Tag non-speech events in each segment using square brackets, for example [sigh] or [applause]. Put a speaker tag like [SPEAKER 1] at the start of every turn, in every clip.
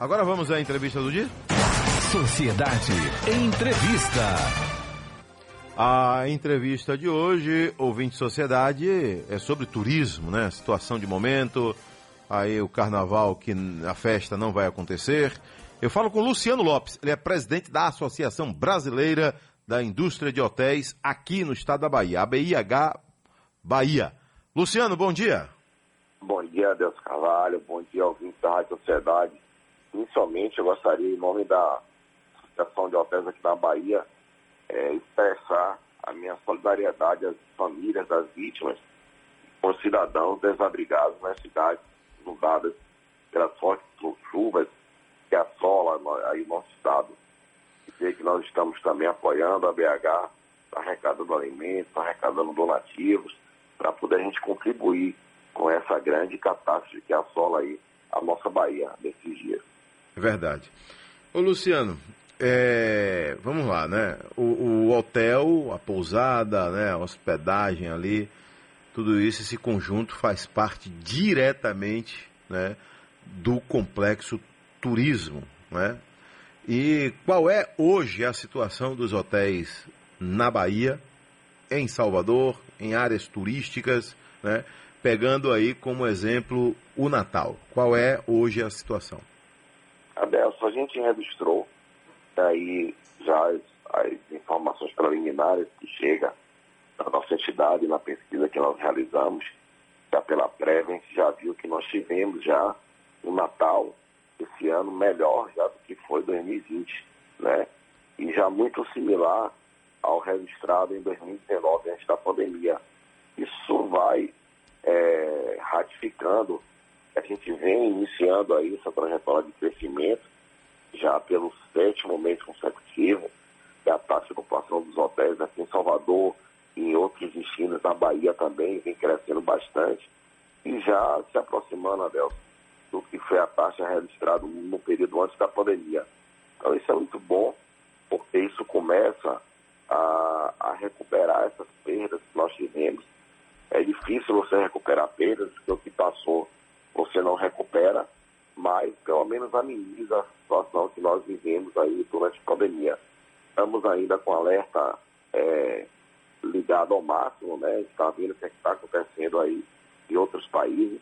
[SPEAKER 1] Agora vamos à entrevista do dia?
[SPEAKER 2] Sociedade Entrevista.
[SPEAKER 1] A entrevista de hoje, ouvinte sociedade, é sobre turismo, né? Situação de momento, aí o carnaval que a festa não vai acontecer. Eu falo com Luciano Lopes, ele é presidente da Associação Brasileira da Indústria de Hotéis aqui no estado da Bahia, ABIH Bahia. Luciano, bom dia.
[SPEAKER 3] Bom dia, Deus Carvalho. Bom dia, ouvintes da Rádio Sociedade. Inicialmente, eu gostaria, em nome da Associação de Hotéis aqui da Bahia, é, expressar a minha solidariedade às famílias das vítimas, com cidadãos desabrigados nas cidades inundadas pelas fortes chuvas que assola aí o nosso estado. Dizer que nós estamos também apoiando a BH, arrecadando alimentos, arrecadando donativos, para poder a gente contribuir com essa grande catástrofe que assola aí a nossa Bahia nesses dias.
[SPEAKER 1] Verdade. Ô Luciano, é, vamos lá, né? O, o, hotel, a pousada, né? a hospedagem ali, tudo isso, esse conjunto faz parte diretamente né, do complexo turismo, né? E qual é hoje a situação dos hotéis na Bahia, em Salvador, em áreas turísticas, né? Pegando aí como exemplo o Natal. Qual é hoje a situação?
[SPEAKER 3] Adelso, a gente registrou aí já as, as informações preliminares que chegam da nossa entidade na pesquisa que nós realizamos, já pela prévia, a gente já viu que nós tivemos já o Natal esse ano melhor já do que foi 2020, né? E já muito similar ao registrado em 2019, antes da pandemia. Isso vai é, ratificando a gente vem iniciando aí essa trajetória de crescimento já pelo sétimo mês consecutivo, que a taxa de ocupação dos hotéis aqui em Salvador e em outros destinos da Bahia também vem crescendo bastante e já se aproximando, Adelson, do que foi a taxa registrada no período antes da pandemia. Então isso é muito bom, porque isso começa a, a recuperar essas perdas que nós tivemos. É difícil você recuperar perdas, porque o que passou você não recupera, mas pelo menos ameniza a situação que nós vivemos aí durante a pandemia. Estamos ainda com alerta é, ligado ao máximo, né? Está vendo o que é está acontecendo aí em outros países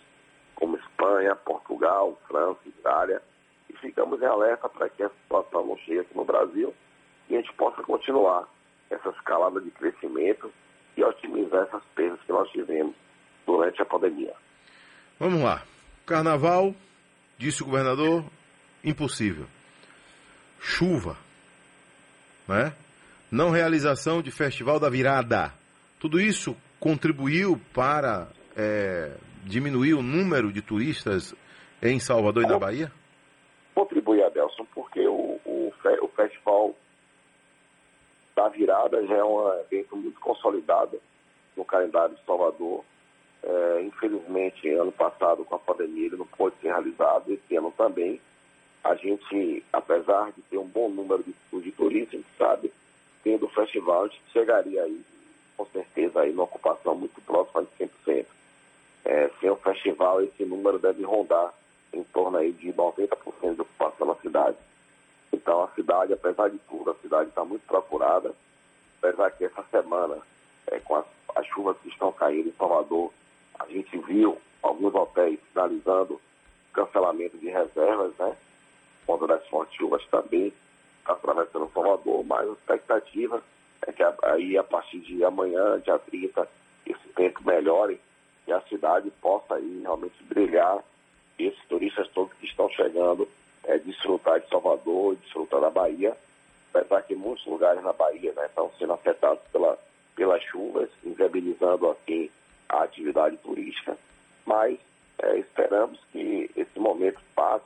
[SPEAKER 3] como Espanha, Portugal, França, Itália, e ficamos em alerta para que a situação não chegue aqui no Brasil e a gente possa continuar essa escalada de crescimento e otimizar essas perdas que nós tivemos durante a pandemia.
[SPEAKER 1] Vamos lá. Carnaval, disse o governador, impossível. Chuva, né? Não realização de Festival da Virada. Tudo isso contribuiu para é, diminuir o número de turistas em Salvador e na Bahia?
[SPEAKER 3] Contribui, Adelson, porque o, o, o Festival da Virada já é um evento muito consolidado no calendário de Salvador. É, infelizmente, ano passado, com a pandemia, ele não pôde ser realizado, esse ano também. A gente, apesar de ter um bom número de, de turistas, a gente sabe, tendo o festival, a gente chegaria aí, com certeza, aí, numa ocupação muito próxima de 100%. É, sem o festival, esse número deve rondar em torno aí de 90% de ocupação na cidade. Então, a cidade, apesar de tudo, a cidade está muito procurada, apesar que essa semana, é, com as, as chuvas que estão caindo em Salvador, a gente viu alguns hotéis finalizando cancelamento de reservas, né? Conta das fortes chuvas também atravessando Salvador, mas a expectativa é que aí a partir de amanhã, dia 30, esse tempo melhore que a cidade possa aí realmente brilhar e esses turistas todos que estão chegando é, desfrutar de Salvador, desfrutar da Bahia, apesar que muitos lugares na Bahia né, estão sendo afetados pela, pelas chuvas, inviabilizando assim a atividade turística, mas é, esperamos que esse momento passe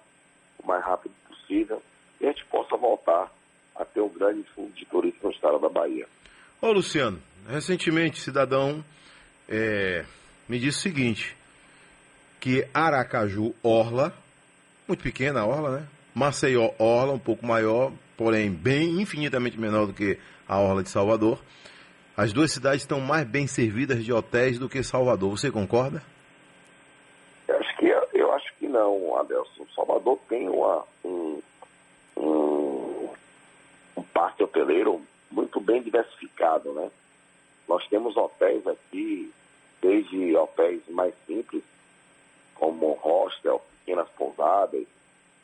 [SPEAKER 3] o mais rápido possível e a gente possa voltar a ter um grande fundo de turismo no estado da Bahia.
[SPEAKER 1] Ô Luciano, recentemente cidadão é, me disse o seguinte, que Aracaju Orla, muito pequena a Orla, né? Maceió Orla, um pouco maior, porém bem infinitamente menor do que a Orla de Salvador. As duas cidades estão mais bem servidas de hotéis do que Salvador. Você concorda?
[SPEAKER 3] Eu acho que, eu acho que não, Adelson. Salvador tem uma, um, um, um parque hoteleiro muito bem diversificado, né? Nós temos hotéis aqui, desde hotéis mais simples, como hostel, pequenas pousadas,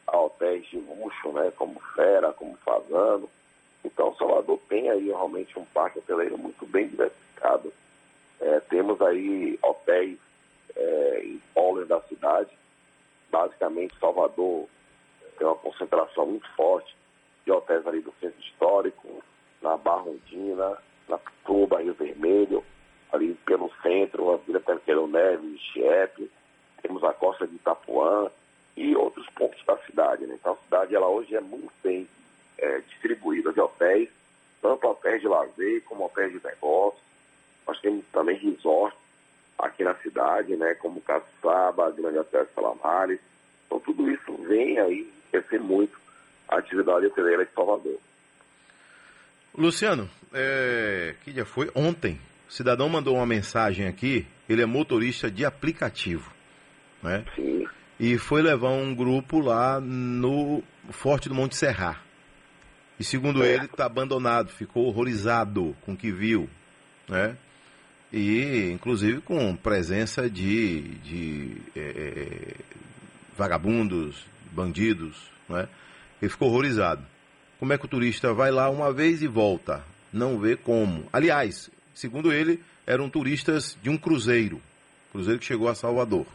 [SPEAKER 3] a hotéis de luxo, né? Como Fera, como Fazano então, Salvador tem aí realmente um parque hoteleiro muito bem diversificado. É, temos aí hotéis é, em polos da cidade. Basicamente, Salvador tem uma concentração muito forte de hotéis ali do centro histórico, na Barrondina, na Pituba, Rio Vermelho, ali pelo centro, a Vila Perqueiro Neves, Chiep, temos a costa de Itapuã e outros pontos da cidade. Né? Então a cidade ela hoje é muito bem é, distribuída de hotéis, tanto hotéis de lazer como hotéis de negócios. Nós temos também resorts aqui na cidade, né, como Caçaba, Grande Hotel Salamares. Então tudo isso vem aí crescer muito a atividade hoteleira de Salvador.
[SPEAKER 1] Luciano, é, que dia foi? Ontem, o cidadão mandou uma mensagem aqui, ele é motorista de aplicativo, né?
[SPEAKER 3] Sim.
[SPEAKER 1] E foi levar um grupo lá no Forte do Monte Serra. E segundo
[SPEAKER 3] É.
[SPEAKER 1] ele, está abandonado, ficou horrorizado com o que viu, né? E, inclusive, com presença de, de é, é, vagabundos, bandidos, né? Ele ficou horrorizado. Como é que o turista vai lá uma vez e volta? Não vê como. Aliás, segundo ele, eram turistas de um cruzeiro. Cruzeiro que chegou a Salvador.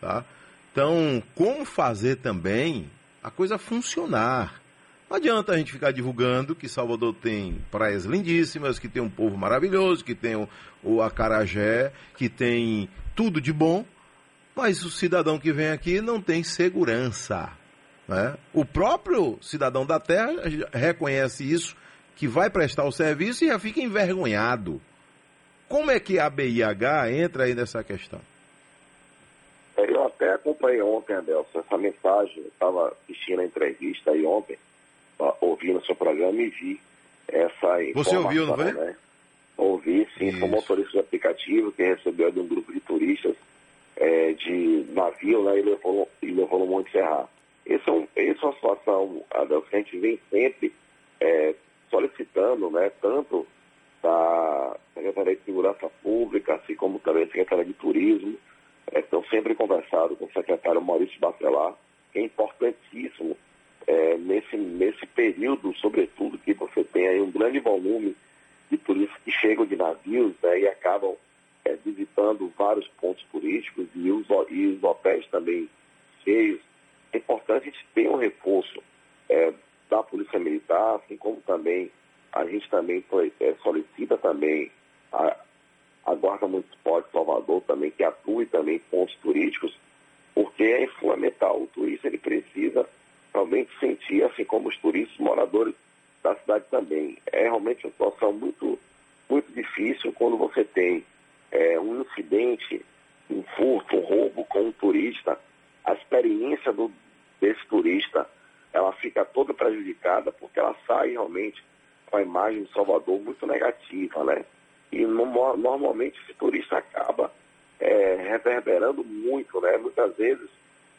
[SPEAKER 1] Tá? Então, como fazer também a coisa funcionar? Não adianta a gente ficar divulgando que Salvador tem praias lindíssimas, que tem um povo maravilhoso, que tem o, o acarajé, que tem tudo de bom, mas o cidadão que vem aqui não tem segurança. Né? O próprio cidadão da terra reconhece isso, que vai prestar o serviço e já fica envergonhado. Como é que a BIH entra aí nessa questão?
[SPEAKER 3] Eu até acompanhei ontem, Adelson, essa mensagem. Estava assistindo a entrevista aí ontem, ouvindo o seu programa e vi essa informação.
[SPEAKER 1] Você ouviu, não foi?
[SPEAKER 3] Né? Ouvi, sim. Sou motorista de aplicativo que recebeu de um grupo de turistas é, de navio né, e levou, e levou no Monte Serra. Essa é, um, é uma situação, Adelson, que a gente vem sempre é, solicitando, né, tanto da Secretaria de Segurança Pública, assim como também a Secretaria de Turismo, é, estão sempre conversado com o secretário Maurício Bacelar, que é importantíssimo é, nesse, nesse período, sobretudo, que você tem aí um grande volume de turistas que chegam de navios né, e acabam é, visitando vários pontos turísticos e os, e os hotéis também cheios. É importante a gente ter um reforço é, da Polícia Militar, assim como também a gente também é, solicita também a, a Guarda Municipal de Salvador também que atue também em pontos turísticos, porque é fundamental. O turista ele precisa realmente sentir, assim como os turistas moradores da cidade também. É realmente uma situação muito, muito difícil quando você tem é, um incidente, um furto, um roubo com um turista. A experiência do, desse turista ela fica toda prejudicada porque ela sai realmente com a imagem de Salvador muito negativa, né? E no- normalmente esse turista acaba é, reverberando muito, né? Muitas vezes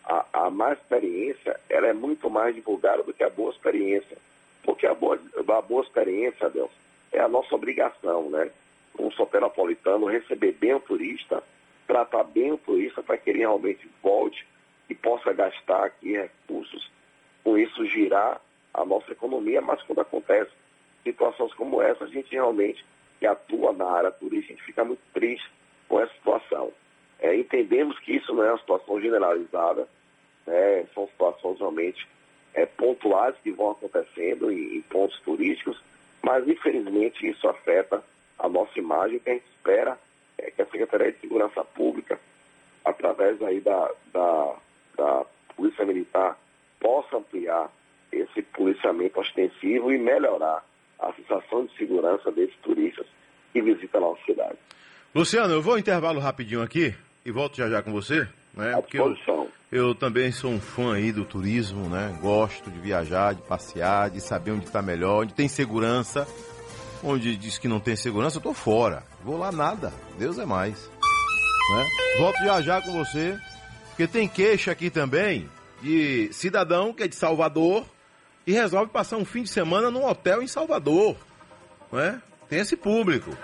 [SPEAKER 3] a, a má experiência ela é muito mais divulgada do que a boa experiência. Porque a boa, a boa experiência, Deus, é a nossa obrigação, né? Um soteropolitano receber bem o turista, tratar bem o turista para que ele realmente volte e possa gastar aqui recursos, com isso girar a nossa economia, mas quando acontece situações como essa, a gente realmente que atua na área turística, a gente fica muito triste com essa situação. É, entendemos que isso não é uma situação generalizada, né, são situações realmente é, pontuais que vão acontecendo em, em pontos turísticos, mas infelizmente isso afeta a nossa imagem, que a gente espera é, que a Secretaria de Segurança Pública, através aí da, da, da Polícia Militar, possa ampliar esse policiamento ostensivo e melhorar a sensação de segurança desses turistas que visitam a nossa cidade.
[SPEAKER 1] Luciano, eu vou intervalo rapidinho aqui e volto já já com você, né?
[SPEAKER 3] À
[SPEAKER 1] Porque eu. Eu também sou um fã aí do turismo, né? Gosto de viajar, de passear, de saber onde está melhor, onde tem segurança. Onde diz que não tem segurança, eu tô fora. Vou lá nada. Deus é mais. Né? Volto já com você, porque tem queixa aqui também de cidadão que é de Salvador, e resolve passar um fim de semana num hotel em Salvador. Não é? Tem esse público.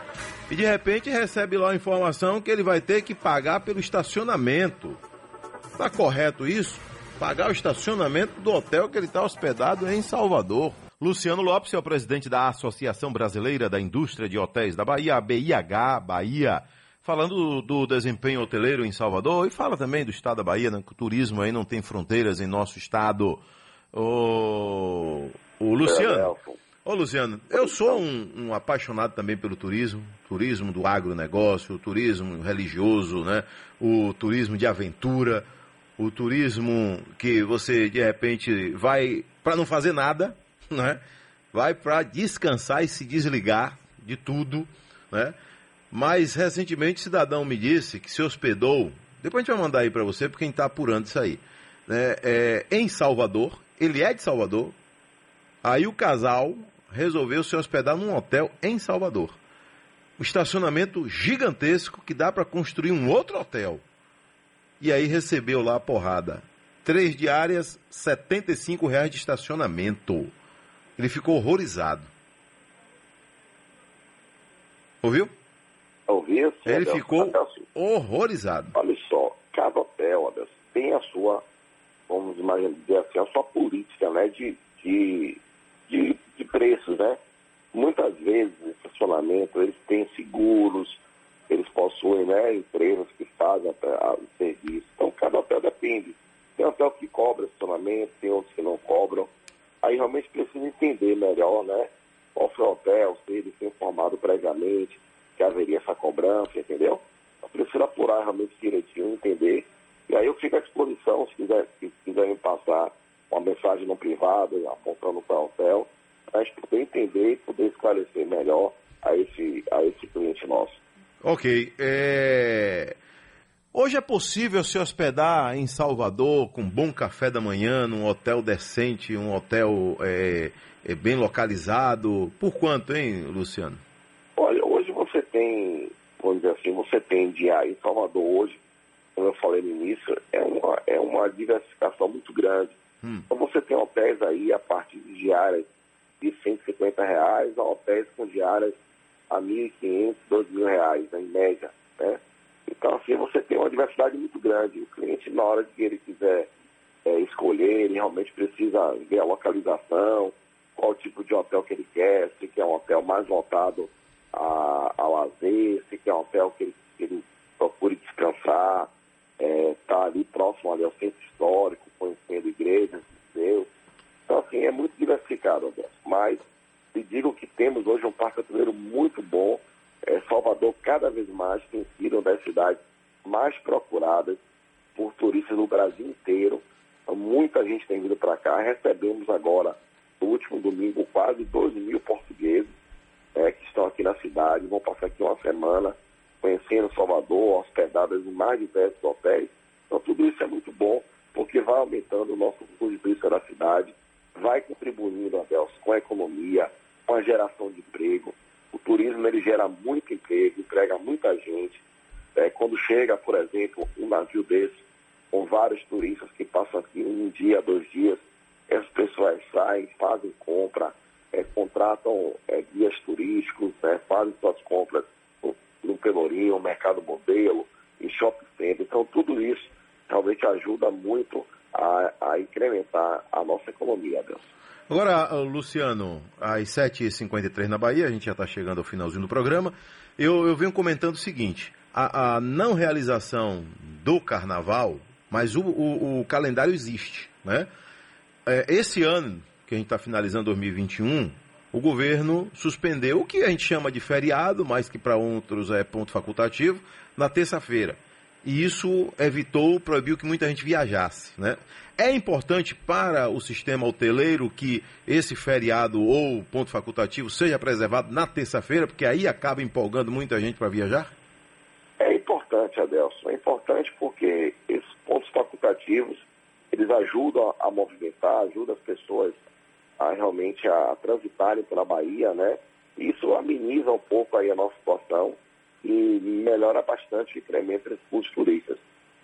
[SPEAKER 1] E de repente recebe lá a informação que ele vai ter que pagar pelo estacionamento. Está correto isso? Pagar o estacionamento do hotel que ele está hospedado em Salvador. Luciano Lopes é o presidente da Associação Brasileira da Indústria de Hotéis da Bahia, a BIH Bahia, falando do, desempenho hoteleiro em Salvador e fala também do estado da Bahia, né, que o turismo aí não tem fronteiras em nosso estado. O, o Luciano. Ô Luciano, eu sou um, um, apaixonado também pelo turismo, turismo do agronegócio, o turismo religioso, né? O turismo de aventura, o turismo que você de repente vai para não fazer nada, [laughs] né? Vai para descansar e se desligar de tudo, né? Mas recentemente o cidadão me disse que se hospedou, depois a gente vai mandar aí para você, porque a gente está apurando isso aí, né? É, em Salvador, ele é de Salvador, aí o casal resolveu se hospedar num hotel em Salvador. Um estacionamento gigantesco que dá para construir um outro hotel. E aí recebeu lá a porrada. Três diárias, 75 reais de estacionamento. Ele ficou horrorizado. Ouviu?
[SPEAKER 3] Ouvi, sim,
[SPEAKER 1] Ele Adelson. ficou Adelson. horrorizado.
[SPEAKER 3] Olha só, cada hotel, Adelson, tem a sua, vamos imaginar, dizer assim, a sua política, né, de, de, de, de preços, né? Muitas vezes, estacionamento, eles têm seguros, eles possuem, né, empresas que fazem o serviço. Então, cada hotel depende. Tem hotel que cobra estacionamento, tem outros que não cobram. Aí realmente precisa entender melhor, né? Qual foi o hotel, se ele foi informado previamente que haveria essa cobrança, entendeu? Eu preciso apurar realmente direitinho, entender. E aí eu fico à disposição, se, quiser, se quiserem passar uma mensagem no privado, apontando para o hotel, para a gente poder entender e poder esclarecer melhor a esse, a esse cliente nosso.
[SPEAKER 1] Ok. É... Hoje é possível se hospedar em Salvador com bom café da manhã, num hotel decente, um hotel é, é bem localizado. Por quanto, hein, Luciano?
[SPEAKER 3] Olha, hoje você tem, vamos dizer assim, você tem dia em Salvador hoje, como eu falei no início, é uma, é uma diversificação muito grande. Hum. Então você tem hotéis aí a partir de diárias de 150 reais a hotéis com diárias a 1.500, 2.000 reais, né, em média, né? Então, assim, você tem uma diversidade muito grande. O cliente, na hora que ele quiser é, escolher, ele realmente precisa ver a localização, qual tipo de hotel que ele quer, se quer um hotel mais voltado a, a lazer, se quer um hotel que ele, que ele procure descansar, é, tá ali próximo ali ao centro histórico, conhecendo igrejas, museus. Então, assim, é muito diversificado, André. Mas, te digo que temos hoje um parque hoteleiro muito bom, é, Salvador cada vez mais tem sido uma das cidades mais procuradas por turistas no Brasil inteiro. Então, muita gente tem vindo para cá. Recebemos agora, no último domingo, quase 12 mil portugueses é, que estão aqui na cidade. Vão passar aqui uma semana conhecendo Salvador, hospedadas em mais diversos hotéis. Então, tudo isso é muito bom, porque vai aumentando o nosso custo de turista da cidade, vai contribuindo, Adelson, com a economia, com a geração de emprego. O turismo ele gera muito emprego, emprega muita gente. É, quando chega, por exemplo, um navio desse, com vários turistas que passam aqui um dia, dois dias, essas pessoas saem, fazem compra, é, contratam é, guias turísticos, né, fazem suas compras no, no Pelourinho, no Mercado Modelo, em shopping center. Então, tudo isso realmente ajuda muito incrementar a nossa economia, Deus.
[SPEAKER 1] Agora, Luciano, às 7h53 na Bahia, a gente já está chegando ao finalzinho do programa. Eu, eu venho comentando o seguinte: a, a não realização do carnaval, mas o, o, o calendário existe. Né? É, esse ano, que a gente está finalizando 2021, o governo suspendeu o que a gente chama de feriado, mas que para outros é ponto facultativo, na terça-feira e isso evitou, proibiu que muita gente viajasse. Né? É importante para o sistema hoteleiro que esse feriado ou ponto facultativo seja preservado na terça-feira, porque aí acaba empolgando muita gente para viajar?
[SPEAKER 3] É importante, Adelson. É importante porque esses pontos facultativos eles ajudam a, movimentar, ajudam as pessoas a realmente a transitarem pela Bahia, né? Isso ameniza um pouco aí a nossa situação e melhora bastante o incremento dos turistas.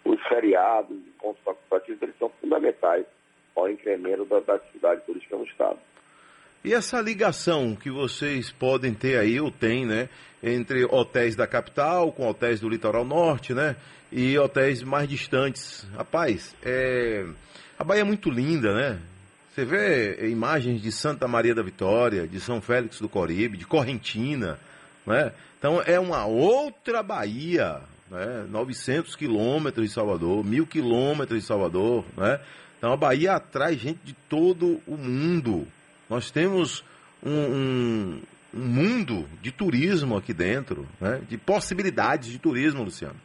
[SPEAKER 3] Os feriados e pontos facultativos eles são fundamentais ao incremento da, da atividade turística no Estado.
[SPEAKER 1] E essa ligação que vocês podem ter aí, ou tem, né? Entre hotéis da capital, com hotéis do litoral norte, né? E hotéis mais distantes. Rapaz, é... a Bahia é muito linda, né? Você vê imagens de Santa Maria da Vitória, de São Félix do Coribe, de Correntina, né? Então é uma outra Bahia, né? 900 quilômetros de Salvador, mil quilômetros de Salvador, né? Então a Bahia atrai gente de todo o mundo. Nós temos um, um, um mundo de turismo aqui dentro, né? de possibilidades de turismo, Luciano.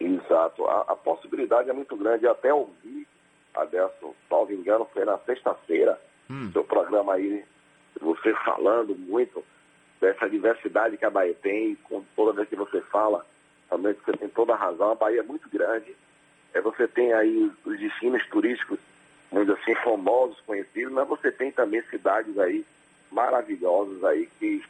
[SPEAKER 3] Exato. A, a possibilidade é muito grande. Até ouvi, Adelson, salvo engano, foi na sexta-feira, hum. seu programa aí, você falando muito dessa diversidade que a Bahia tem, com toda vez que você fala, também você tem toda a razão, a Bahia é muito grande. É, você tem aí os destinos turísticos dizer assim, famosos, conhecidos, mas você tem também cidades aí maravilhosas aí que,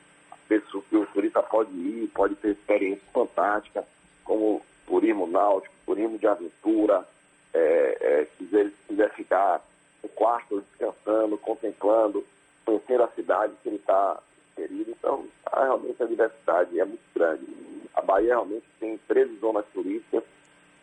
[SPEAKER 3] pessoa, que o turista pode ir, pode ter experiências fantásticas, como turismo náutico, turismo de aventura, é, é, quiser, quiser ficar no quarto descansando, contemplando, conhecendo a cidade que ele está inserido. Então, realmente a diversidade é muito grande. A Bahia realmente tem 13 zonas turísticas,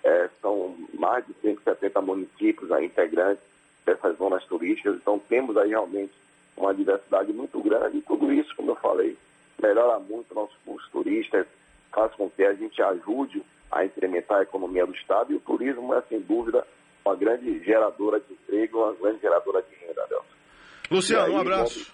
[SPEAKER 3] é, são mais de 170 municípios aí, integrantes, dessas zonas turísticas. Então temos aí realmente uma diversidade muito grande e tudo isso, como eu falei, melhora muito o nosso curso turistas, faz com que a gente ajude a incrementar a economia do Estado e o turismo é, sem dúvida, uma grande geradora de emprego, uma grande geradora de.
[SPEAKER 1] Luciano, aí, um abraço.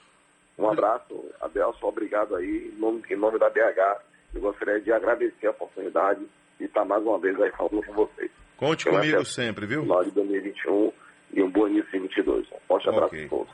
[SPEAKER 3] Um abraço, Adelson, obrigado aí. Em nome, em nome da BH, eu gostaria de agradecer a oportunidade de estar mais uma vez aí falando com vocês.
[SPEAKER 1] Conte comigo sempre, viu?
[SPEAKER 3] Nós de 2021 e um bom início em 22. Um forte abraço okay. a todos.